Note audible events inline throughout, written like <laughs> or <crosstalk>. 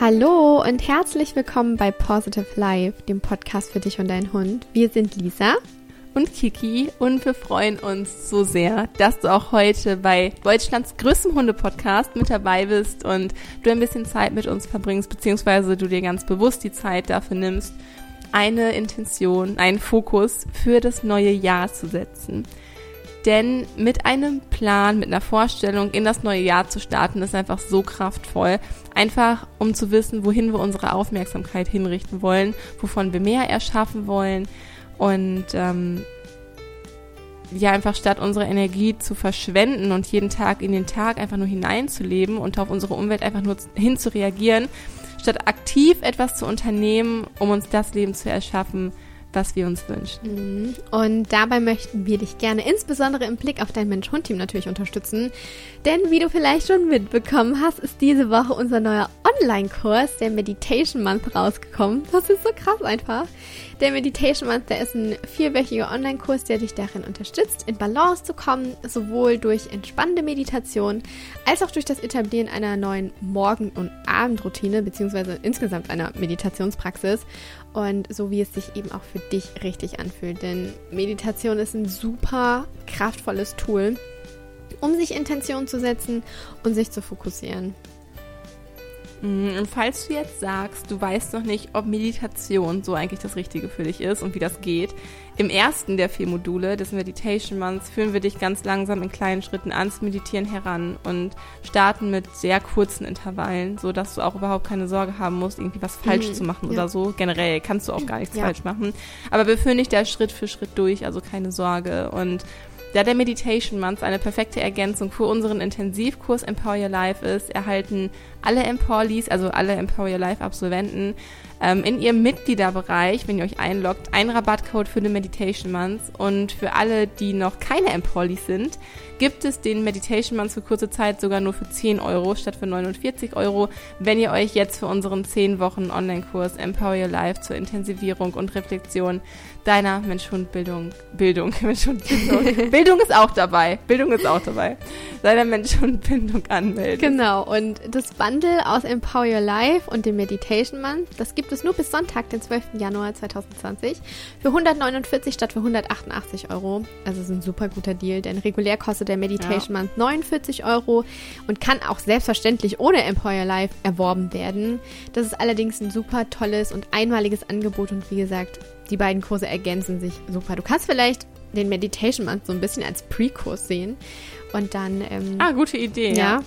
Hallo und herzlich willkommen bei Positive Life, dem Podcast für dich und deinen Hund. Wir sind Lisa und Kiki und wir freuen uns so sehr, dass du auch heute bei Deutschlands größtem Hunde-Podcast mit dabei bist und du ein bisschen Zeit mit uns verbringst, beziehungsweise du dir ganz bewusst die Zeit dafür nimmst, eine Intention, einen Fokus für das neue Jahr zu setzen. Denn mit einem Plan, mit einer Vorstellung in das neue Jahr zu starten, ist einfach so kraftvoll. Einfach um zu wissen, wohin wir unsere Aufmerksamkeit hinrichten wollen, wovon wir mehr erschaffen wollen. Und ähm, ja, einfach statt unsere Energie zu verschwenden und jeden Tag in den Tag einfach nur hineinzuleben und auf unsere Umwelt einfach nur hin zu reagieren, statt aktiv etwas zu unternehmen, um uns das Leben zu erschaffen, was wir uns wünschen. Mhm. Und dabei möchten wir dich gerne insbesondere im Blick auf dein Mensch-Hund-Team natürlich unterstützen. Denn wie du vielleicht schon mitbekommen hast, ist diese Woche unser neuer Online-Kurs, der Meditation Month, rausgekommen. Das ist so krass einfach. Der Meditation Month, der ist ein vierwöchiger Online-Kurs, der dich darin unterstützt, in Balance zu kommen, sowohl durch entspannende Meditation als auch durch das Etablieren einer neuen Morgen- und Abendroutine, beziehungsweise insgesamt einer Meditationspraxis. Und so wie es sich eben auch für dich richtig anfühlt. Denn Meditation ist ein super kraftvolles Tool, um sich Intention zu setzen und sich zu fokussieren. Mm, und falls du jetzt sagst, du weißt noch nicht, ob Meditation so eigentlich das Richtige für dich ist und wie das geht, im ersten der vier Module des Meditation Months führen wir dich ganz langsam in kleinen Schritten ans Meditieren heran und starten mit sehr kurzen Intervallen, so dass du auch überhaupt keine Sorge haben musst, irgendwie was falsch mhm, zu machen ja. oder so. Generell kannst du auch gar nichts ja. falsch machen. Aber wir führen dich da Schritt für Schritt durch, also keine Sorge. Und da der Meditation Month eine perfekte Ergänzung für unseren Intensivkurs Empower Your Life ist, erhalten alle Empowerlees, also alle Empower Your Life Absolventen, ähm, in ihrem Mitgliederbereich, wenn ihr euch einloggt, einen Rabattcode für den Meditation Month. Und für alle, die noch keine Empowerlees sind, gibt es den Meditation Month für kurze Zeit sogar nur für 10 Euro statt für 49 Euro, wenn ihr euch jetzt für unseren 10 Wochen Online-Kurs Empower Your Life zur Intensivierung und Reflexion deiner Mensch-Hund-Bildung, Bildung, <laughs> Mensch-Hund-Bildung, Bildung ist auch dabei, Bildung ist auch dabei, deiner Mensch-Hund-Bindung anmeldet. Genau, und das Bundle aus Empower Your Life und dem Meditation Month, das gibt es nur bis Sonntag, den 12. Januar 2020, für 149 statt für 188 Euro. Also ist ein super guter Deal, denn regulär kostet der Meditation ja. Month 49 Euro und kann auch selbstverständlich ohne Empower Life erworben werden. Das ist allerdings ein super tolles und einmaliges Angebot und wie gesagt, die beiden Kurse ergänzen sich super. Du kannst vielleicht den Meditation Month so ein bisschen als Pre-Kurs sehen und dann. Ähm, ah, gute Idee. Ja.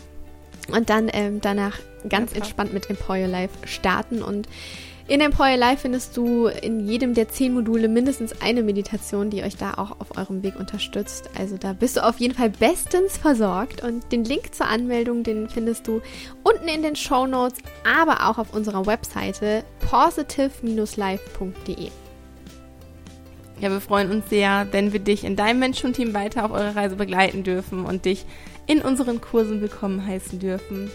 ja. Und dann ähm, danach ganz ja, entspannt mit Empower Life starten und in Employer Life findest du in jedem der zehn Module mindestens eine Meditation, die euch da auch auf eurem Weg unterstützt. Also da bist du auf jeden Fall bestens versorgt und den Link zur Anmeldung, den findest du unten in den Show Notes, aber auch auf unserer Webseite positive-life.de. Ja, wir freuen uns sehr, wenn wir dich in deinem Mensch-Team weiter auf eurer Reise begleiten dürfen und dich in unseren Kursen willkommen heißen dürfen.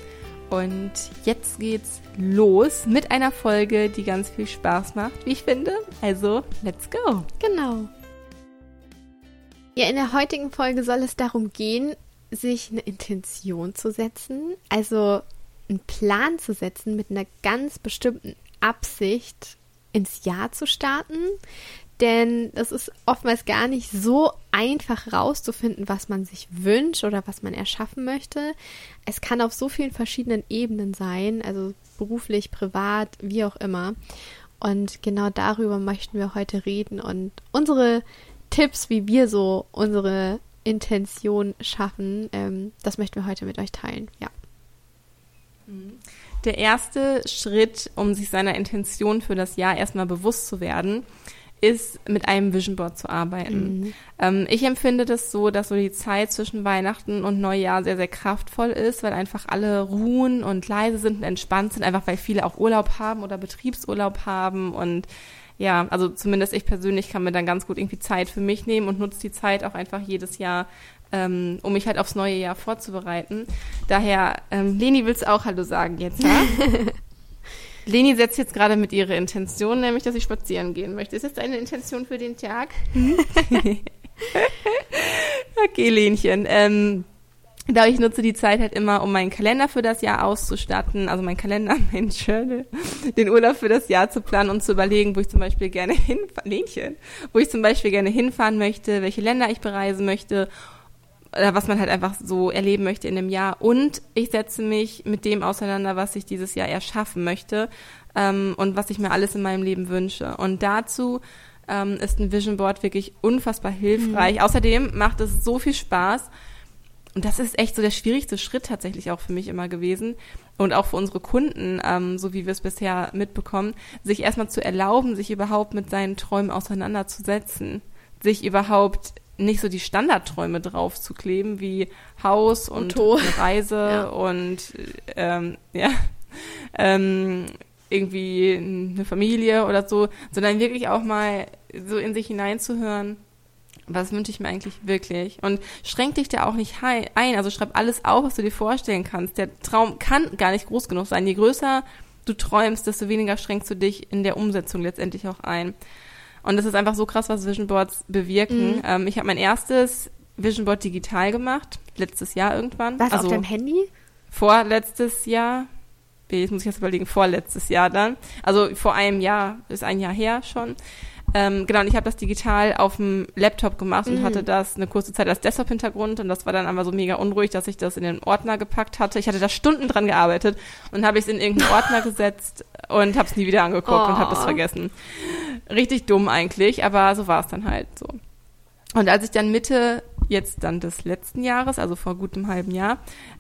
Und jetzt geht's los mit einer Folge, die ganz viel Spaß macht, wie ich finde. Also, let's go. Genau. Ja, in der heutigen Folge soll es darum gehen, sich eine Intention zu setzen, also einen Plan zu setzen mit einer ganz bestimmten Absicht ins Jahr zu starten, denn das ist oftmals gar nicht so einfach rauszufinden, was man sich wünscht oder was man erschaffen möchte. Es kann auf so vielen verschiedenen Ebenen sein, also beruflich, privat, wie auch immer. Und genau darüber möchten wir heute reden und unsere Tipps, wie wir so unsere Intention schaffen, ähm, das möchten wir heute mit euch teilen. Ja. Der erste Schritt, um sich seiner Intention für das Jahr erstmal bewusst zu werden, ist, mit einem Vision Board zu arbeiten. Mhm. Ähm, ich empfinde das so, dass so die Zeit zwischen Weihnachten und Neujahr sehr, sehr kraftvoll ist, weil einfach alle ruhen und leise sind und entspannt sind, einfach weil viele auch Urlaub haben oder Betriebsurlaub haben und ja, also zumindest ich persönlich kann mir dann ganz gut irgendwie Zeit für mich nehmen und nutze die Zeit auch einfach jedes Jahr, ähm, um mich halt aufs neue Jahr vorzubereiten. Daher, ähm, Leni, willst du auch Hallo sagen jetzt, ja? <laughs> Leni setzt jetzt gerade mit ihrer Intention, nämlich, dass sie spazieren gehen möchte. Ist das eine Intention für den Tag? <laughs> okay, Lenchen. Ähm, Genau, ich nutze die Zeit halt immer, um meinen Kalender für das Jahr auszustatten, also mein Kalender, <laughs> mein Journal, den Urlaub für das Jahr zu planen und zu überlegen, wo ich zum Beispiel gerne hinfahren, wo ich zum Beispiel gerne hinfahren möchte, welche Länder ich bereisen möchte oder was man halt einfach so erleben möchte in dem Jahr. Und ich setze mich mit dem auseinander, was ich dieses Jahr erschaffen möchte ähm, und was ich mir alles in meinem Leben wünsche. Und dazu ähm, ist ein Vision Board wirklich unfassbar hilfreich. Mhm. Außerdem macht es so viel Spaß und das ist echt so der schwierigste Schritt tatsächlich auch für mich immer gewesen und auch für unsere Kunden, ähm, so wie wir es bisher mitbekommen, sich erstmal zu erlauben, sich überhaupt mit seinen Träumen auseinanderzusetzen, sich überhaupt nicht so die Standardträume drauf zu kleben wie Haus und Auto. <laughs> Reise Ja. und ähm, ja <laughs> ähm, irgendwie eine Familie oder so, sondern wirklich auch mal so in sich hineinzuhören, was wünsche ich mir eigentlich wirklich? Und schränk dich da auch nicht ein. Also schreib alles auf, was du dir vorstellen kannst. Der Traum kann gar nicht groß genug sein. Je größer du träumst, desto weniger schränkst du dich in der Umsetzung letztendlich auch ein. Und das ist einfach so krass, was Vision Boards bewirken. Mhm. Ähm, ich habe mein erstes Vision Board digital gemacht, letztes Jahr irgendwann. Was, also auf deinem Handy? vorletztes Jahr. Jetzt muss ich jetzt überlegen, vorletztes Jahr dann. Also vor einem Jahr, ist ein Jahr her schon. Ähm, genau, und ich habe das digital auf dem Laptop gemacht und Mhm. hatte das eine kurze Zeit als Desktop-Hintergrund und das war dann einfach so mega unruhig, dass ich das in den Ordner gepackt hatte. Ich hatte da Stunden dran gearbeitet und habe ich es in irgendeinen Ordner <laughs> gesetzt und habe es nie wieder angeguckt und habe es Oh. vergessen. Richtig dumm eigentlich, aber so war es dann halt so. Und als ich dann Mitte jetzt dann des letzten Jahres, also vor gutem halben Jahr,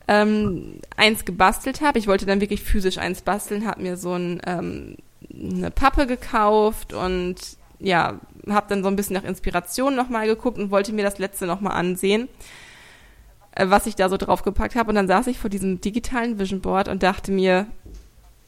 ähm, eins gebastelt habe, ich wollte dann wirklich physisch eins basteln, habe mir so ein, ähm, eine Pappe gekauft und ja, habe dann so ein bisschen nach Inspiration nochmal geguckt und wollte mir das letzte nochmal ansehen, äh, was ich da so draufgepackt habe. Und dann saß ich vor diesem digitalen Vision Board und dachte mir,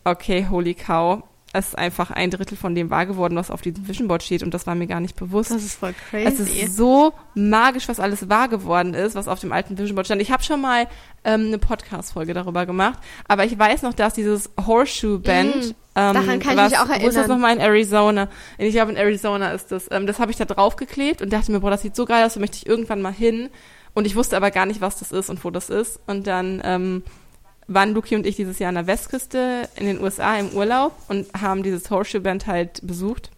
okay, holy cow, es ist einfach ein Drittel von dem wahr geworden, was auf diesem Vision Board steht und das war mir gar nicht bewusst. Das ist voll crazy. Es ist so magisch, was alles wahr geworden ist, was auf dem alten Vision Board stand. Ich habe schon mal ähm, eine Podcast-Folge darüber gemacht, aber ich weiß noch, dass dieses Horseshoe-Band, Mm, ähm, daran kann ich was, mich auch Wo ist das erinnern. nochmal in Arizona? Ich glaube, in Arizona ist das. Ähm, das habe ich da draufgeklebt und dachte mir, boah, das sieht so geil aus, da möchte ich irgendwann mal hin. Und ich wusste aber gar nicht, was das ist und wo das ist. Und dann ähm, waren Luki und ich dieses Jahr an der Westküste in den USA im Urlaub und haben dieses Horseshoe-Band halt besucht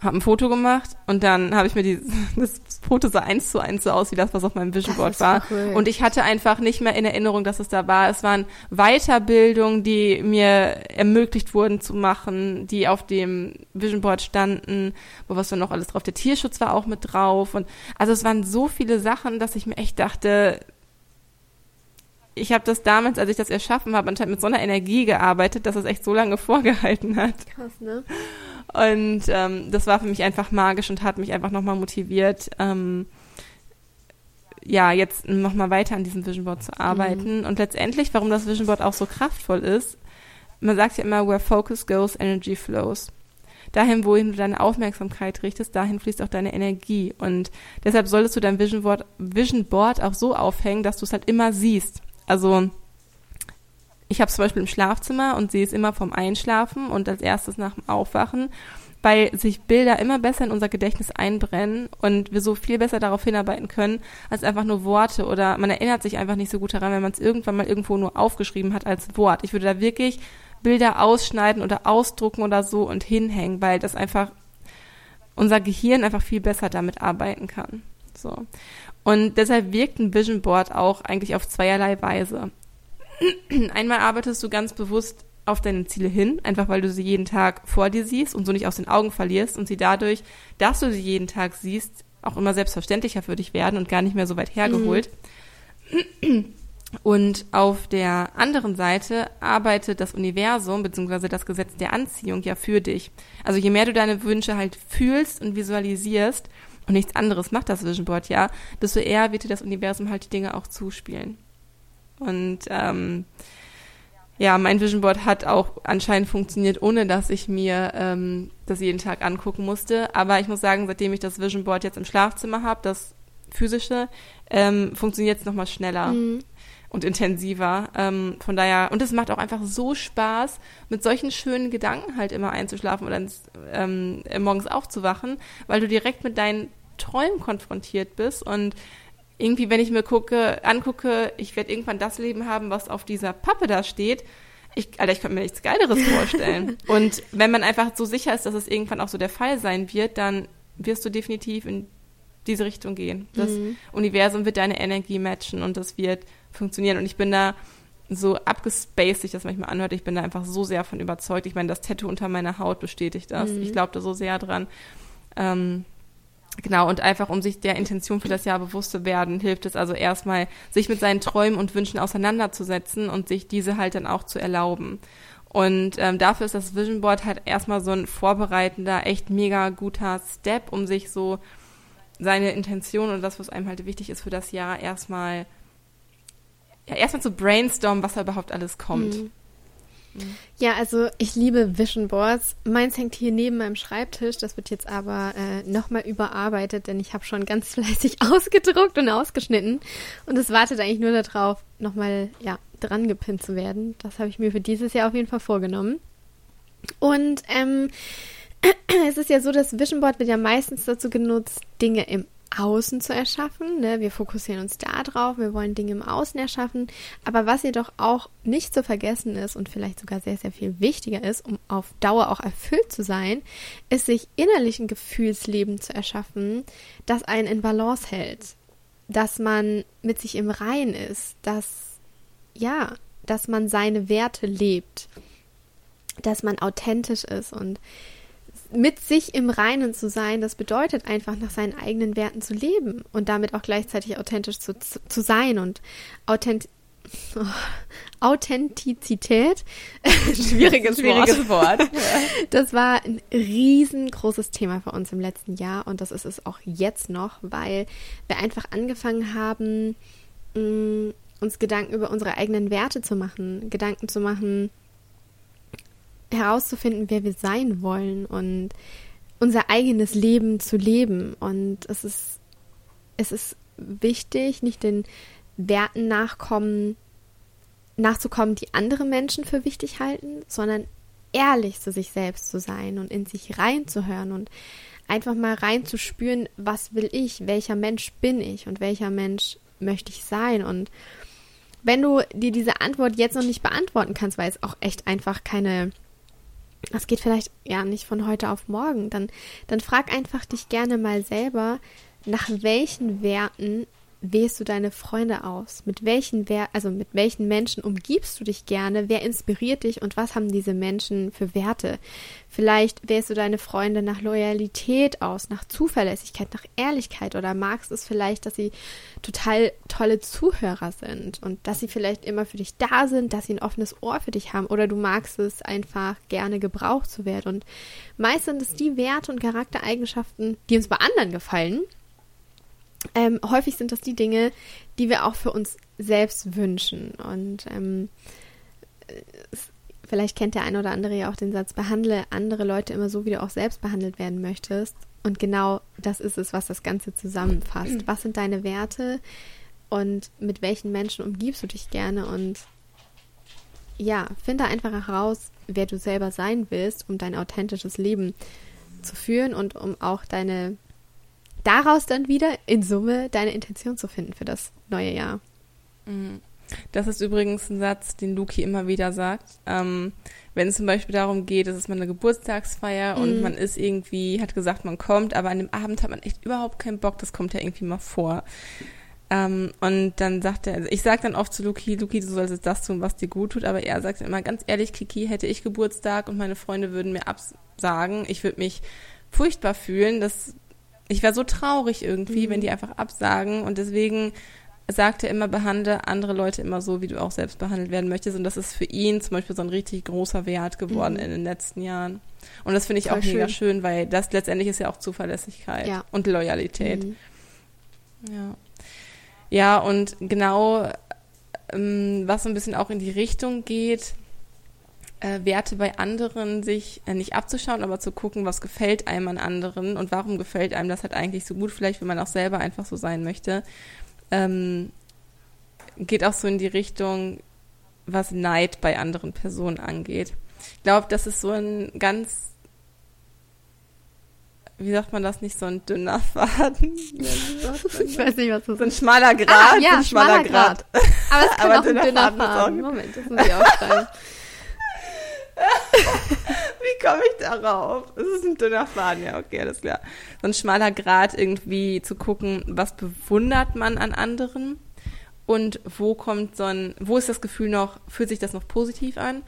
habe ein Foto gemacht und dann habe ich mir die, <laughs> das Foto sah eins zu eins so aus wie das, was auf meinem Vision Board war. cool. Und ich hatte einfach nicht mehr in Erinnerung, dass es da war. Es waren Weiterbildungen, die mir ermöglicht wurden zu machen, die auf dem Vision Board standen, wo was dann noch alles drauf. Der Tierschutz war auch mit drauf und also es waren so viele Sachen, dass ich mir echt dachte, ich habe das damals, als ich das erschaffen habe, anscheinend mit so einer Energie gearbeitet, dass es echt so lange <laughs> vorgehalten hat. Krass, ne? Und ähm, das war für mich einfach magisch und hat mich einfach nochmal motiviert, ähm, ja, jetzt nochmal weiter an diesem Vision Board zu arbeiten. Und letztendlich, warum das Vision Board auch so kraftvoll ist, man sagt ja immer, where focus goes, energy flows. Dahin, wohin du deine Aufmerksamkeit richtest, dahin fließt auch deine Energie. Und deshalb solltest du dein Vision Board, Vision Board auch so aufhängen, dass du es halt immer siehst. Also ich habe zum Beispiel im Schlafzimmer und sehe es immer vom Einschlafen und als erstes nach dem Aufwachen, weil sich Bilder immer besser in unser Gedächtnis einbrennen und wir so viel besser darauf hinarbeiten können, als einfach nur Worte oder man erinnert sich einfach nicht so gut daran, wenn man es irgendwann mal irgendwo nur aufgeschrieben hat als Wort. Ich würde da wirklich Bilder ausschneiden oder ausdrucken oder so und hinhängen, weil das einfach unser Gehirn einfach viel besser damit arbeiten kann. So. Und deshalb wirkt ein Vision Board auch eigentlich auf zweierlei Weise. <clears throat> Einmal arbeitest du ganz bewusst auf deine Ziele hin, einfach weil du sie jeden Tag vor dir siehst und so nicht aus den Augen verlierst und sie dadurch, dass du sie jeden Tag siehst, auch immer selbstverständlicher für dich werden und gar nicht mehr so weit hergeholt. <clears throat> Und auf der anderen Seite arbeitet das Universum bzw. das Gesetz der Anziehung ja für dich. Also je mehr du deine Wünsche halt fühlst und visualisierst und nichts anderes macht das Vision Board ja, desto eher wird dir das Universum halt die Dinge auch zuspielen. Und ähm, ja, mein Vision Board hat auch anscheinend funktioniert, ohne dass ich mir ähm, das jeden Tag angucken musste. Aber ich muss sagen, seitdem ich das Vision Board jetzt im Schlafzimmer habe, das physische, ähm, funktioniert es nochmal schneller Mhm. und intensiver. Ähm, von daher, und es macht auch einfach so Spaß, mit solchen schönen Gedanken halt immer einzuschlafen oder ins, ähm, äh, morgens aufzuwachen, weil du direkt mit deinen Träumen konfrontiert bist und irgendwie, wenn ich mir gucke, angucke, ich werde irgendwann das Leben haben, was auf dieser Pappe da steht. Ich, Alter, ich könnte mir nichts Geileres vorstellen. <laughs> und wenn man einfach so sicher ist, dass es irgendwann auch so der Fall sein wird, dann wirst du definitiv in diese Richtung gehen. Das mhm. Universum wird deine Energie matchen und das wird funktionieren. Und ich bin da so abgespaced sich das manchmal anhört, ich bin da einfach so sehr von überzeugt. Ich meine, das Tattoo unter meiner Haut bestätigt das. Mhm. Ich glaube da so sehr dran. Ähm, genau, und einfach um sich der Intention für das Jahr bewusst zu werden, hilft es also erstmal, sich mit seinen Träumen und Wünschen auseinanderzusetzen und sich diese halt dann auch zu erlauben. Und ähm, dafür ist das Vision Board halt erstmal so ein vorbereitender, echt mega guter Step, um sich so seine Intention und das, was einem halt wichtig ist für das Jahr, erstmal ja, erstmal zu brainstormen, was da überhaupt alles kommt. Mhm. Ja, also ich liebe Vision Boards. Meins hängt hier neben meinem Schreibtisch. Das wird jetzt aber äh, nochmal überarbeitet, denn ich habe schon ganz <laughs> fleißig ausgedruckt und ausgeschnitten. Und es wartet eigentlich nur darauf, nochmal ja, dran gepinnt zu werden. Das habe ich mir für dieses Jahr auf jeden Fall vorgenommen. Und ähm, <clears throat> es ist ja so, das Vision Board wird ja meistens dazu genutzt, Dinge im Außen zu erschaffen. Ne? Wir fokussieren uns da drauf, wir wollen Dinge im Außen erschaffen. Aber was jedoch auch nicht zu vergessen ist und vielleicht sogar sehr, sehr viel wichtiger ist, um auf Dauer auch erfüllt zu sein, ist sich innerlich ein Gefühlsleben zu erschaffen, das einen in Balance hält. Dass man mit sich im Rein ist, dass, ja, dass man seine Werte lebt, dass man authentisch ist und mit sich im Reinen zu sein, das bedeutet einfach nach seinen eigenen Werten zu leben und damit auch gleichzeitig authentisch zu, zu sein und authent oh, Authentizität, <laughs> schwieriges, schwieriges Wort. Wort. Das war ein riesengroßes Thema für uns im letzten Jahr und das ist es auch jetzt noch, weil wir einfach angefangen haben, mm, uns Gedanken über unsere eigenen Werte zu machen, Gedanken zu machen, herauszufinden, wer wir sein wollen und unser eigenes Leben zu leben. Und es ist, es ist wichtig, nicht den Werten nachkommen, nachzukommen, die andere Menschen für wichtig halten, sondern ehrlich zu sich selbst zu sein und in sich reinzuhören und einfach mal reinzuspüren, was will ich, welcher Mensch bin ich und welcher Mensch möchte ich sein. Und wenn du dir diese Antwort jetzt noch nicht beantworten kannst, weil es auch echt einfach keine das geht vielleicht ja nicht von heute auf morgen, dann, dann frag einfach dich gerne mal selber, nach welchen Werten wählst du deine Freunde aus? Mit welchen Wer also mit welchen Menschen umgibst du dich gerne? Wer inspiriert dich und was haben diese Menschen für Werte? Vielleicht wählst du deine Freunde nach Loyalität aus, nach Zuverlässigkeit, nach Ehrlichkeit oder magst es vielleicht, dass sie total tolle Zuhörer sind und dass sie vielleicht immer für dich da sind, dass sie ein offenes Ohr für dich haben oder du magst es einfach gerne gebraucht zu werden und meist sind es die Werte und Charaktereigenschaften, die uns bei anderen gefallen ähm, häufig sind das die Dinge, die wir auch für uns selbst wünschen. Und ähm, vielleicht kennt der eine oder andere ja auch den Satz, behandle andere Leute immer so, wie du auch selbst behandelt werden möchtest. Und genau das ist es, was das Ganze zusammenfasst. Was sind deine Werte und mit welchen Menschen umgibst du dich gerne? Und ja, finde einfach heraus, wer du selber sein willst, um dein authentisches Leben zu führen und um auch deine daraus dann wieder in Summe deine Intention zu finden für das neue Jahr. Mhm. Das ist übrigens ein Satz, den Luki immer wieder sagt. Ähm, wenn es zum Beispiel darum geht, es ist mal eine Geburtstagsfeier mhm. und man ist irgendwie, hat gesagt, man kommt, aber an dem Abend hat man echt überhaupt keinen Bock, das kommt ja irgendwie mal vor. Ähm, und dann sagt er, also ich sage dann oft zu Luki, Luki, du sollst jetzt das tun, was dir gut tut, aber er sagt immer ganz ehrlich, Kiki, hätte ich Geburtstag und meine Freunde würden mir absagen, ich würde mich furchtbar fühlen, das ich war so traurig irgendwie, mhm. wenn die einfach absagen und deswegen sagt er immer, behandle andere Leute immer so, wie du auch selbst behandelt werden möchtest. Und das ist für ihn zum Beispiel so ein richtig großer Wert geworden mhm. in den letzten Jahren. Und das finde ich Voll auch mega schön, weil das letztendlich ist ja auch Zuverlässigkeit ja. und Loyalität. Mhm. Ja. Ja, und genau, ähm, was so ein bisschen auch in die Richtung geht, äh, Werte bei anderen sich äh, nicht abzuschauen, aber zu gucken, was gefällt einem an anderen und warum gefällt einem das halt eigentlich so gut, vielleicht wenn man auch selber einfach so sein möchte. Ähm, geht auch so in die Richtung, was Neid bei anderen Personen angeht. Ich glaube, das ist so ein ganz wie sagt man das nicht, so ein dünner <laughs> Faden? <laughs> ich weiß nicht, was das ist. So ein schmaler Grad. Ah, ja, ein schmaler Grad. Grad. Aber es <laughs> kann Aber auch ein dünner Faden. Faden. Moment, das muss ich aufschreiben. Wie komme ich darauf? Es ist ein dünner Faden, ja, okay, alles klar. So ein schmaler Grad irgendwie zu gucken, was bewundert man an anderen und wo kommt so ein, wo ist das Gefühl noch, fühlt sich das noch positiv an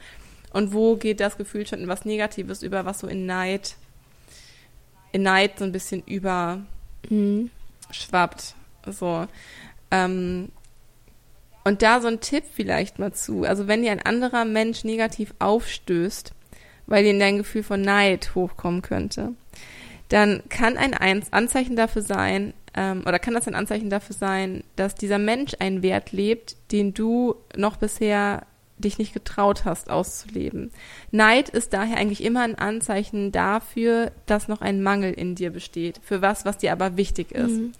und wo geht das Gefühl schon in was Negatives über, was so in Neid, in Neid so ein bisschen über mhm. schwappt. So. Ähm, und da so ein Tipp vielleicht mal zu. Also wenn dir ein anderer Mensch negativ aufstößt, weil dir dein Gefühl von Neid hochkommen könnte, dann kann ein Anzeichen dafür sein, ähm, oder kann das ein Anzeichen dafür sein, dass dieser Mensch einen Wert lebt, den du noch bisher dich nicht getraut hast auszuleben. Neid ist daher eigentlich immer ein Anzeichen dafür, dass noch ein Mangel in dir besteht, für was, was dir aber wichtig ist. Mhm.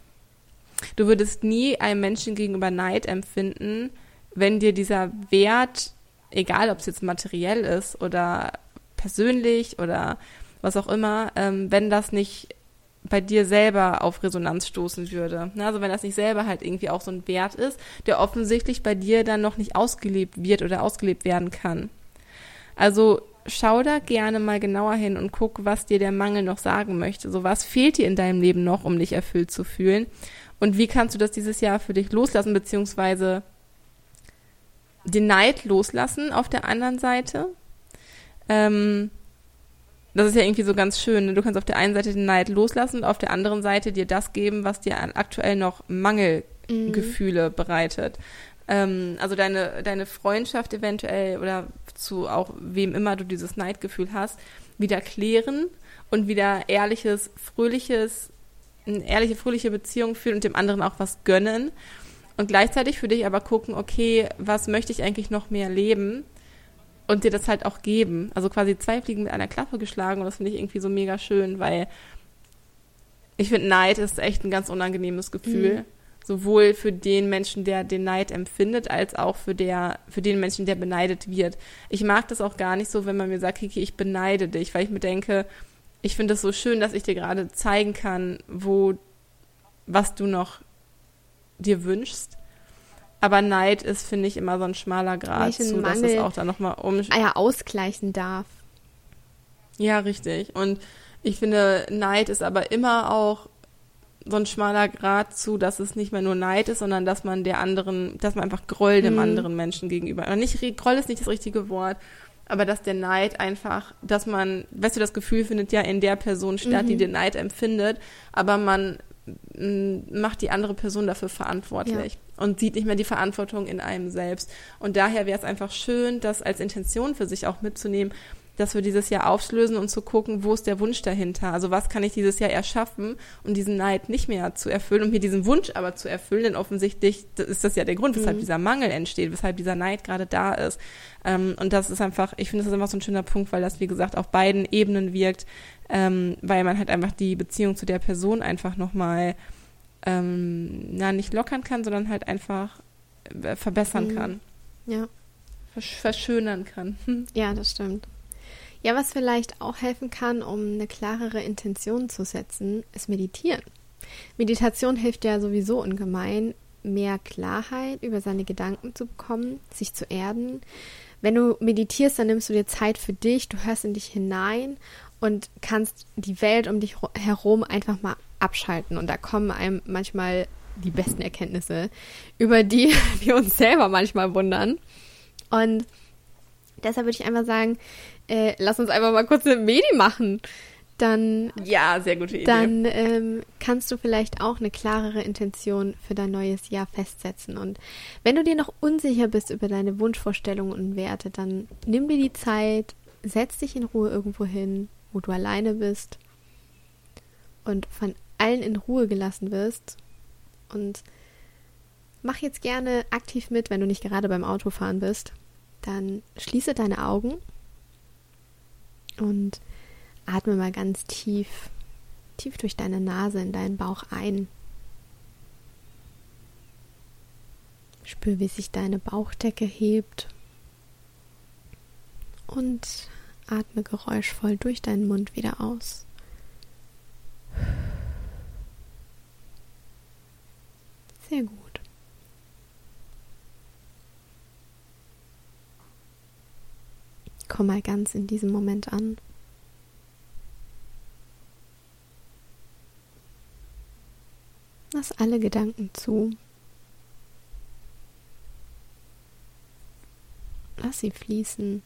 Du würdest nie einem Menschen gegenüber Neid empfinden, wenn dir dieser Wert, egal ob es jetzt materiell ist oder persönlich oder was auch immer, ähm, wenn das nicht bei dir selber auf Resonanz stoßen würde. Also wenn das nicht selber halt irgendwie auch so ein Wert ist, der offensichtlich bei dir dann noch nicht ausgelebt wird oder ausgelebt werden kann. Also schau da gerne mal genauer hin und guck, was dir der Mangel noch sagen möchte. So was fehlt dir in deinem Leben noch, um dich erfüllt zu fühlen? Und wie kannst du das dieses Jahr für dich loslassen, beziehungsweise den Neid loslassen auf der anderen Seite? Ähm, das ist ja irgendwie so ganz schön. Ne? Du kannst auf der einen Seite den Neid loslassen und auf der anderen Seite dir das geben, was dir aktuell noch Mangelgefühle mhm. bereitet. Ähm, also deine, deine Freundschaft eventuell oder zu auch wem immer du dieses Neidgefühl hast, wieder klären und wieder ehrliches, fröhliches eine ehrliche, fröhliche Beziehung führen und dem anderen auch was gönnen. Und gleichzeitig für dich aber gucken, okay, was möchte ich eigentlich noch mehr leben? Und dir das halt auch geben. Also quasi zwei Fliegen mit einer Klappe geschlagen. Und das finde ich irgendwie so mega schön, weil ich finde, Neid ist echt ein ganz unangenehmes Gefühl. Mhm. Sowohl für den Menschen, der den Neid empfindet, als auch für, der, für den Menschen, der beneidet wird. Ich mag das auch gar nicht so, wenn man mir sagt, Kiki, ich beneide dich, weil ich mir denke, ich finde es so schön, dass ich dir gerade zeigen kann, wo, was du noch dir wünschst. Aber Neid ist, finde ich, immer so ein schmaler Grad zu, dass es auch da nochmal um... Ah ja, ausgleichen darf. Ja, richtig. Und ich finde, Neid ist aber immer auch so ein schmaler Grad zu, dass es nicht mehr nur Neid ist, sondern dass man der anderen, dass man einfach Groll dem mhm. anderen Menschen gegenüber. Oder nicht, Groll ist nicht das richtige Wort, aber dass der Neid einfach, dass man, weißt du, das Gefühl findet ja in der Person statt, mhm. die den Neid empfindet, aber man macht die andere Person dafür verantwortlich ja. und sieht nicht mehr die Verantwortung in einem selbst. Und daher wäre es einfach schön, das als Intention für sich auch mitzunehmen, dass wir dieses Jahr auflösen und zu gucken, wo ist der Wunsch dahinter? Also was kann ich dieses Jahr erschaffen, um diesen Neid nicht mehr zu erfüllen, um mir diesen Wunsch aber zu erfüllen, denn offensichtlich ist das ja der Grund, weshalb mhm. dieser Mangel entsteht, weshalb dieser Neid gerade da ist. Ähm, und das ist einfach, ich finde, das ist einfach so ein schöner Punkt, weil das, wie gesagt, auf beiden Ebenen wirkt, ähm, weil man halt einfach die Beziehung zu der Person einfach nochmal, ähm, na, nicht lockern kann, sondern halt einfach äh, verbessern mhm. kann. Ja. Versch verschönern kann. <laughs> Ja, das stimmt. Ja, was vielleicht auch helfen kann, um eine klarere Intention zu setzen, ist Meditieren. Meditation hilft ja sowieso ungemein, mehr Klarheit über seine Gedanken zu bekommen, sich zu erden. Wenn du meditierst, dann nimmst du dir Zeit für dich, du hörst in dich hinein und kannst die Welt um dich herum einfach mal abschalten. Und da kommen einem manchmal die besten Erkenntnisse, über die <laughs> wir uns selber manchmal wundern. Und deshalb würde ich einfach sagen, äh, lass uns einfach mal kurz eine Medi machen. Dann, ja, sehr gute Idee. Dann ähm, kannst du vielleicht auch eine klarere Intention für dein neues Jahr festsetzen. Und wenn du dir noch unsicher bist über deine Wunschvorstellungen und Werte, dann nimm dir die Zeit, setz dich in Ruhe irgendwo hin, wo du alleine bist und von allen in Ruhe gelassen wirst. Und mach jetzt gerne aktiv mit, wenn du nicht gerade beim Autofahren bist. Dann schließe deine Augen und atme mal ganz tief, tief durch deine Nase in deinen Bauch ein. Spür, wie sich deine Bauchdecke hebt und atme geräuschvoll durch deinen Mund wieder aus. Sehr gut. Komm mal ganz in diesem Moment an. Lass alle Gedanken zu. Lass sie fließen.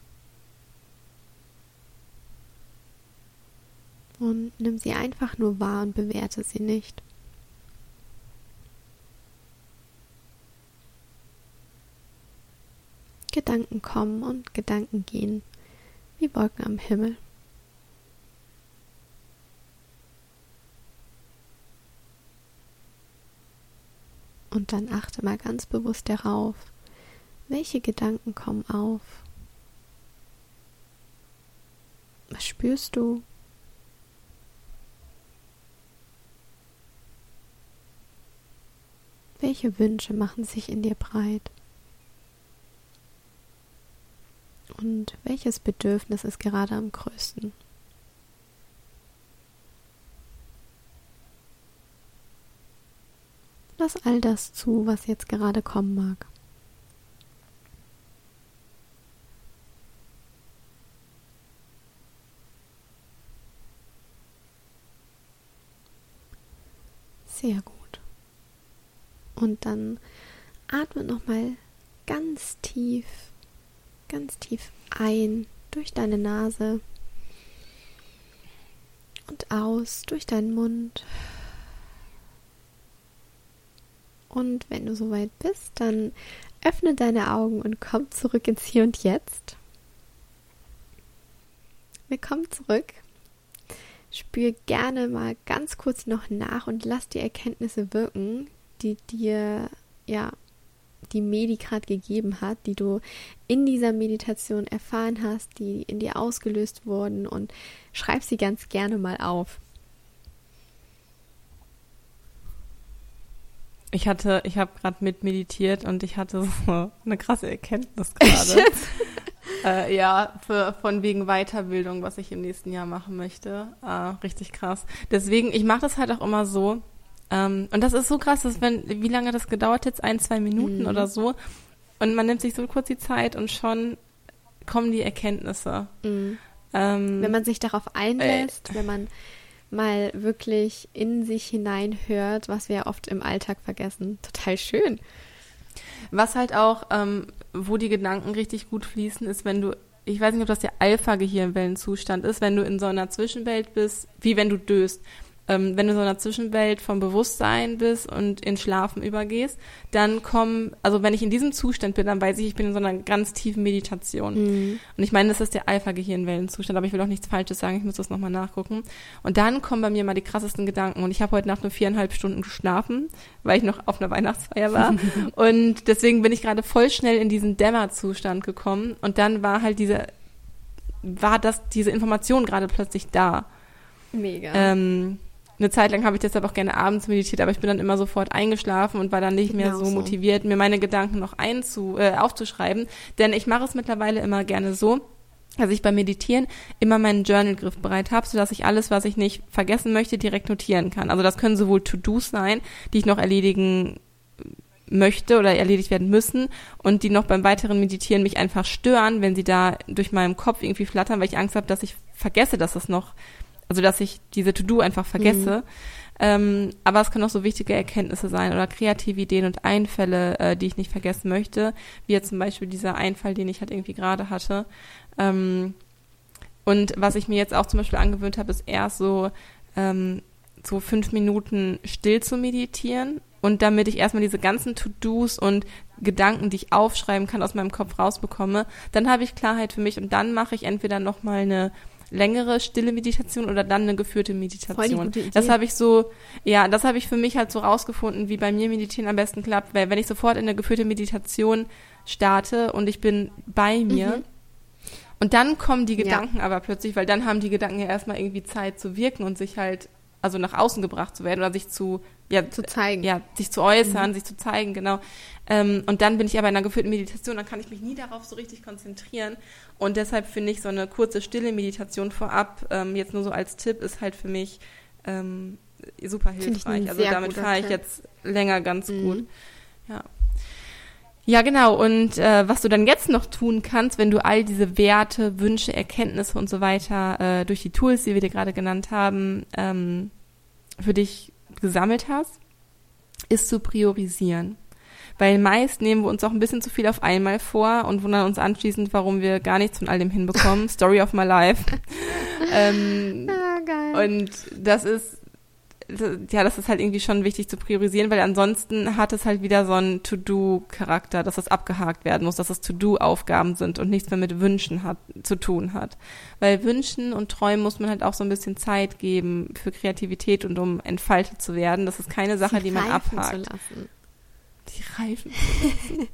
Und nimm sie einfach nur wahr und bewerte sie nicht. Gedanken kommen und Gedanken gehen, wie Wolken am Himmel. Und dann achte mal ganz bewusst darauf, welche Gedanken kommen auf. Was spürst du? Welche Wünsche machen sich in dir breit? Und welches Bedürfnis ist gerade am größten? Lass all das zu, was jetzt gerade kommen mag. Sehr gut. Und dann atme nochmal ganz tief, ganz tief ein durch deine Nase und aus durch deinen Mund. Und wenn du soweit bist, dann öffne deine Augen und komm zurück ins Hier und Jetzt. Willkommen zurück. Spür gerne mal ganz kurz noch nach und lass die Erkenntnisse wirken, die dir, ja, die Medi gerade gegeben hat, die du in dieser Meditation erfahren hast, die in dir ausgelöst wurden und schreib sie ganz gerne mal auf. Ich hatte, ich habe gerade mit meditiert und ich hatte <laughs> so eine krasse Erkenntnis <laughs> gerade. äh, ja, für, von wegen Weiterbildung, was ich im nächsten Jahr machen möchte. Äh, richtig krass. Deswegen, ich mache das halt auch immer so. Ähm, und das ist so krass, dass wenn, wie lange das gedauert jetzt? Ein, zwei Minuten mhm. oder so. Und man nimmt sich so kurz die Zeit und schon kommen die Erkenntnisse. Mhm. Ähm, wenn man sich darauf einlässt, äh, wenn man mal wirklich in sich hinein hört, was wir oft im Alltag vergessen. Total schön. Was halt auch, ähm, wo die Gedanken richtig gut fließen, ist, wenn du, ich weiß nicht, ob das der Alpha-Gehirnwellenzustand ist, wenn du in so einer Zwischenwelt bist, wie wenn du döst ähm, wenn du in so einer Zwischenwelt vom Bewusstsein bist und in Schlafen übergehst, dann kommen, also wenn ich in diesem Zustand bin, dann weiß ich, ich bin in so einer ganz tiefen Meditation. Mhm. Und ich meine, das ist der Alpha-Gehirnwellenzustand, aber ich will auch nichts Falsches sagen, ich muss das nochmal nachgucken. Und dann kommen bei mir mal die krassesten Gedanken. Und ich habe heute Nacht nur viereinhalb Stunden geschlafen, weil ich noch auf einer Weihnachtsfeier war. <laughs> und deswegen bin ich gerade voll schnell in diesen Dämmerzustand gekommen. Und dann war halt diese, war das, diese Information gerade plötzlich da. Mega. Ähm, eine Zeit lang habe ich deshalb auch gerne abends meditiert, aber ich bin dann immer sofort eingeschlafen und war dann nicht mehr genau so, so motiviert, mir meine Gedanken noch einzu, äh, aufzuschreiben. Denn ich mache es mittlerweile immer gerne so, dass ich beim Meditieren immer meinen Journal-Griff bereit habe, sodass ich alles, was ich nicht vergessen möchte, direkt notieren kann. Also das können sowohl To-Dos sein, die ich noch erledigen möchte oder erledigt werden müssen und die noch beim weiteren Meditieren mich einfach stören, wenn sie da durch meinen Kopf irgendwie flattern, weil ich Angst habe, dass ich vergesse, dass das noch also dass ich diese To-Do einfach vergesse. Mhm. Ähm, aber es können auch so wichtige Erkenntnisse sein oder kreative Ideen und Einfälle, äh, die ich nicht vergessen möchte, wie jetzt zum Beispiel dieser Einfall, den ich halt irgendwie gerade hatte. Ähm, und was ich mir jetzt auch zum Beispiel angewöhnt habe, ist erst so ähm, so fünf Minuten still zu meditieren und damit ich erstmal diese ganzen To-Dos und Gedanken, die ich aufschreiben kann, aus meinem Kopf rausbekomme, dann habe ich Klarheit für mich und dann mache ich entweder nochmal eine längere stille Meditation oder dann eine geführte Meditation. Das habe ich so, ja, das habe ich für mich halt so rausgefunden, wie bei mir Meditieren am besten klappt, weil wenn ich sofort in eine geführte Meditation starte und ich bin bei mir, mhm. und dann kommen die Gedanken ja. aber plötzlich, weil dann haben die Gedanken ja erstmal irgendwie Zeit zu wirken und sich halt, also nach außen gebracht zu werden oder sich zu, ja, zu zeigen. Ja, sich zu äußern, mhm. sich zu zeigen, genau. Ähm, und dann bin ich aber in einer geführten Meditation, dann kann ich mich nie darauf so richtig konzentrieren. Und deshalb finde ich so eine kurze, stille Meditation vorab, ähm, jetzt nur so als Tipp, ist halt für mich ähm, super hilfreich. Also damit fahre ich jetzt länger ganz mhm. gut. Ja. Ja, genau. Und äh, was du dann jetzt noch tun kannst, wenn du all diese Werte, Wünsche, Erkenntnisse und so weiter äh, durch die Tools, die wir dir gerade genannt haben, ähm, für dich gesammelt hast, ist zu priorisieren. Weil meist nehmen wir uns auch ein bisschen zu viel auf einmal vor und wundern uns anschließend, warum wir gar nichts von all dem hinbekommen. <laughs> Story of my life. <laughs> ähm, ah, geil. Und das ist ja, das ist halt irgendwie schon wichtig zu priorisieren, weil ansonsten hat es halt wieder so einen To-Do-Charakter, dass das abgehakt werden muss, dass es To-Do-Aufgaben sind und nichts mehr mit Wünschen hat, zu tun hat. Weil Wünschen und Träumen muss man halt auch so ein bisschen Zeit geben für Kreativität und um entfaltet zu werden. Das ist keine Sache, die, die man abhakt. Die Reifen. <laughs>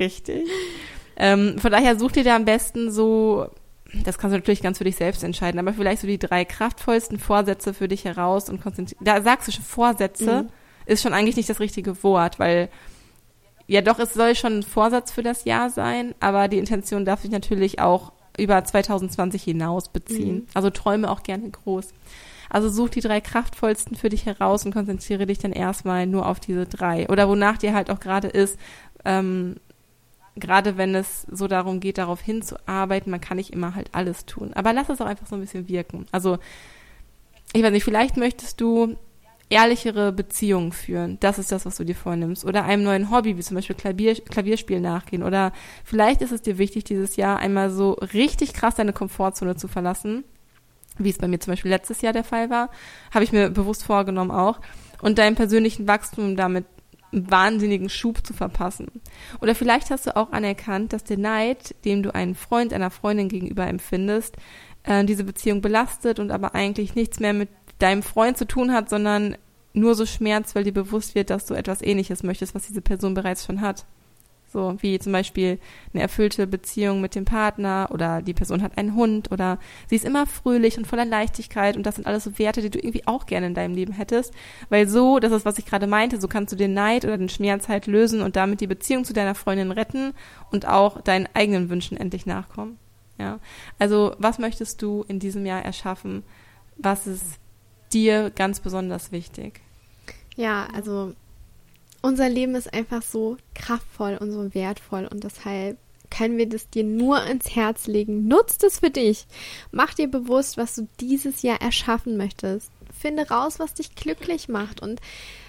Richtig. Ähm, von daher such dir da am besten so das kannst du natürlich ganz für dich selbst entscheiden, aber vielleicht so die drei kraftvollsten Vorsätze für dich heraus und konzentrieren. Da sagst du schon Vorsätze, mhm. ist schon eigentlich nicht das richtige Wort, weil ja doch, es soll schon ein Vorsatz für das Jahr sein, aber die Intention darf sich natürlich auch über 2020 hinaus beziehen. Mhm. Also träume auch gerne groß. Also such die drei kraftvollsten für dich heraus und konzentriere dich dann erstmal nur auf diese drei. Oder wonach dir halt auch gerade ist, ähm, gerade wenn es so darum geht, darauf hinzuarbeiten, man kann nicht immer halt alles tun. Aber lass es auch einfach so ein bisschen wirken. Also, ich weiß nicht, vielleicht möchtest du ehrlichere Beziehungen führen. Das ist das, was du dir vornimmst. Oder einem neuen Hobby, wie zum Beispiel Klavier, Klavierspiel nachgehen. Oder vielleicht ist es dir wichtig, dieses Jahr einmal so richtig krass deine Komfortzone zu verlassen. Wie es bei mir zum Beispiel letztes Jahr der Fall war. Habe ich mir bewusst vorgenommen auch. Und deinem persönlichen Wachstum damit wahnsinnigen Schub zu verpassen. Oder vielleicht hast du auch anerkannt, dass der Neid, dem du einen Freund, einer Freundin gegenüber empfindest, äh, diese Beziehung belastet und aber eigentlich nichts mehr mit deinem Freund zu tun hat, sondern nur so schmerzt, weil dir bewusst wird, dass du etwas ähnliches möchtest, was diese Person bereits schon hat. So wie zum Beispiel eine erfüllte Beziehung mit dem Partner oder die Person hat einen Hund oder sie ist immer fröhlich und voller Leichtigkeit und das sind alles so Werte, die du irgendwie auch gerne in deinem Leben hättest. Weil so, das ist, was ich gerade meinte, so kannst du den Neid oder den Schmerz halt lösen und damit die Beziehung zu deiner Freundin retten und auch deinen eigenen Wünschen endlich nachkommen. Ja. Also, was möchtest du in diesem Jahr erschaffen? Was ist dir ganz besonders wichtig? Ja, also unser Leben ist einfach so kraftvoll und so wertvoll und deshalb können wir das dir nur ins Herz legen. Nutzt es für dich. Mach dir bewusst, was du dieses Jahr erschaffen möchtest. Finde raus, was dich glücklich macht. Und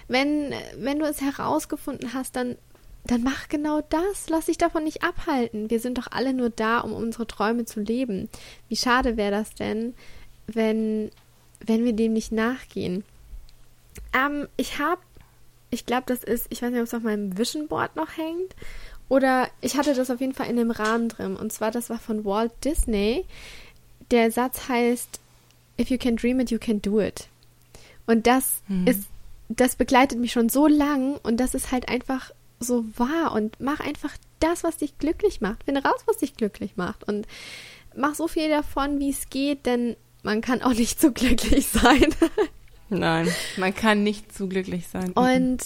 wenn, wenn du es herausgefunden hast, dann, dann mach genau das. Lass dich davon nicht abhalten. Wir sind doch alle nur da, um unsere Träume zu leben. Wie schade wäre das denn, wenn, wenn wir dem nicht nachgehen? Ähm, ich habe ich glaube, das ist, ich weiß nicht, ob es auf meinem Vision Board noch hängt. Oder ich hatte das auf jeden Fall in dem Rahmen drin. Und zwar, das war von Walt Disney. Der Satz heißt, If you can dream it, you can do it. Und das hm. ist, das begleitet mich schon so lang und das ist halt einfach so wahr. Und mach einfach das, was dich glücklich macht. Finde raus, was dich glücklich macht. Und mach so viel davon, wie es geht, denn man kann auch nicht so glücklich <laughs> sein. Nein, man kann nicht zu glücklich sein. Und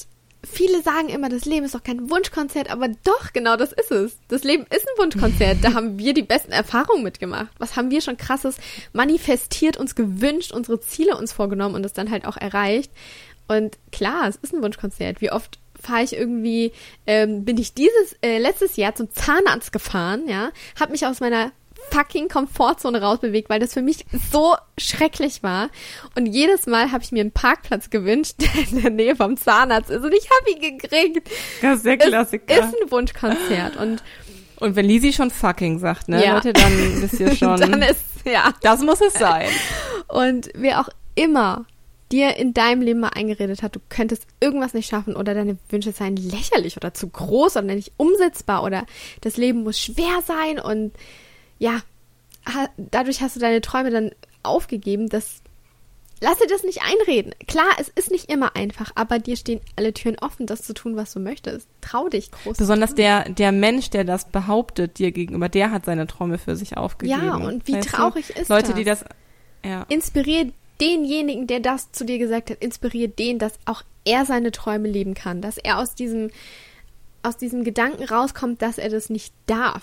viele sagen immer, das Leben ist doch kein Wunschkonzert, aber doch, genau das ist es. Das Leben ist ein Wunschkonzert. da <laughs> haben wir die besten Erfahrungen mitgemacht. Was haben wir schon krasses manifestiert, uns gewünscht, unsere Ziele uns vorgenommen und es dann halt auch erreicht. Und klar, es ist ein Wunschkonzert. Wie oft fahre ich irgendwie, ähm, bin ich dieses äh, letztes Jahr zum Zahnarzt gefahren, ja, habe mich aus meiner fucking Komfortzone rausbewegt, weil das für mich so schrecklich war. Und jedes Mal habe ich mir einen Parkplatz gewünscht, <laughs> der in der Nähe vom Zahnarzt ist. Und ich habe ihn gekriegt. Das ist der Klassiker. Es ist ein Wunschkonzert. Und und wenn Lisi schon fucking sagt, ne, ja. Leute, dann wisst ihr <laughs> schon. dann ist, ja. Das muss es sein. Und wer auch immer dir in deinem Leben mal eingeredet hat, du könntest irgendwas nicht schaffen oder deine Wünsche seien lächerlich oder zu groß oder nicht umsetzbar oder das Leben muss schwer sein und ja, dadurch hast du deine Träume dann aufgegeben, dass Lass dir das nicht einreden. Klar, es ist nicht immer einfach, aber dir stehen alle Türen offen, das zu tun, was du möchtest. Trau dich groß. Besonders der, der Mensch, der das behauptet dir gegenüber, der hat seine Träume für sich aufgegeben. Ja, und wie traurig du? ist Leute, das? die das, ja. Inspirier denjenigen, der das zu dir gesagt hat, inspirier den, dass auch er seine Träume leben kann, dass er aus diesem, aus diesem Gedanken rauskommt, dass er das nicht darf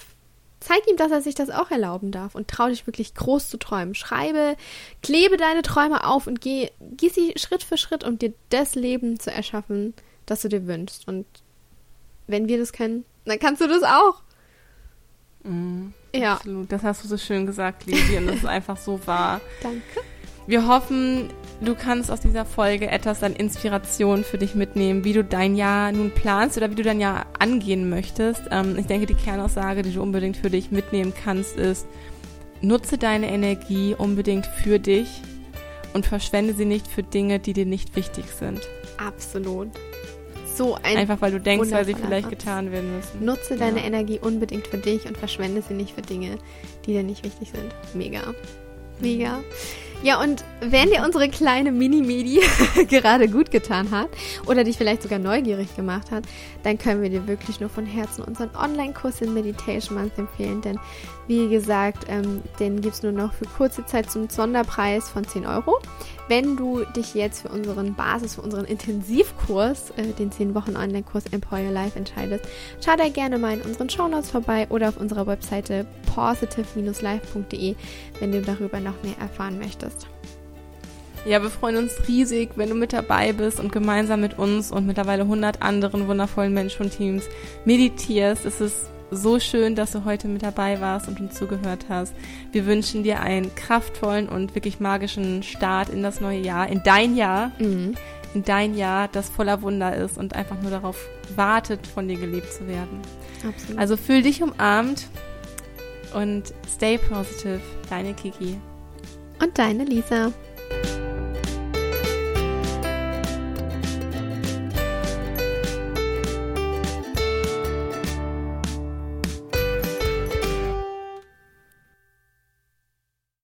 Zeig ihm, dass er sich das auch erlauben darf und trau dich wirklich groß zu träumen. Schreibe, klebe deine Träume auf und geh, geh sie Schritt für Schritt, um dir das Leben zu erschaffen, das du dir wünschst. Und wenn wir das können, dann kannst du das auch. Mhm, ja. Absolut. Das hast du so schön gesagt, Lisi, und das ist einfach so wahr. <laughs> Danke. Wir hoffen, du kannst aus dieser Folge etwas an Inspiration für dich mitnehmen, wie du dein Jahr nun planst oder wie du dein Jahr angehen möchtest. Ähm, ich denke, die Kernaussage, die du unbedingt für dich mitnehmen kannst, ist, nutze deine Energie unbedingt für dich und verschwende sie nicht für Dinge, die dir nicht wichtig sind. Absolut. So ein Einfach weil du denkst, weil sie vielleicht Satz. getan werden müssen. Nutze deine ja. Energie unbedingt für dich und verschwende sie nicht für Dinge, die dir nicht wichtig sind. Mega. Mega. Mhm. Ja, und wenn dir unsere kleine Mini-Medi <laughs> gerade gut getan hat oder dich vielleicht sogar neugierig gemacht hat, dann können wir dir wirklich nur von Herzen unseren Online-Kurs in Meditation Month empfehlen. Denn wie gesagt, ähm, den gibt es nur noch für kurze Zeit zum Sonderpreis von 10 Euro. Wenn du dich jetzt für unseren Basis, für unseren Intensivkurs, äh, den 10 Wochen Online-Kurs Empower Life entscheidest, schau da gerne mal in unseren Shownotes vorbei oder auf unserer Webseite positive-life.de, wenn du darüber noch mehr erfahren möchtest. Ja, wir freuen uns riesig, wenn du mit dabei bist und gemeinsam mit uns und mittlerweile 100 anderen wundervollen Menschen und Teams meditierst. Es ist so schön, dass du heute mit dabei warst und uns zugehört hast. Wir wünschen dir einen kraftvollen und wirklich magischen Start in das neue Jahr, in dein Jahr, mhm. in dein Jahr, das voller Wunder ist und einfach nur darauf wartet, von dir gelebt zu werden. Absolut. Also fühl dich umarmt und stay positive. Deine Kiki und deine Lisa.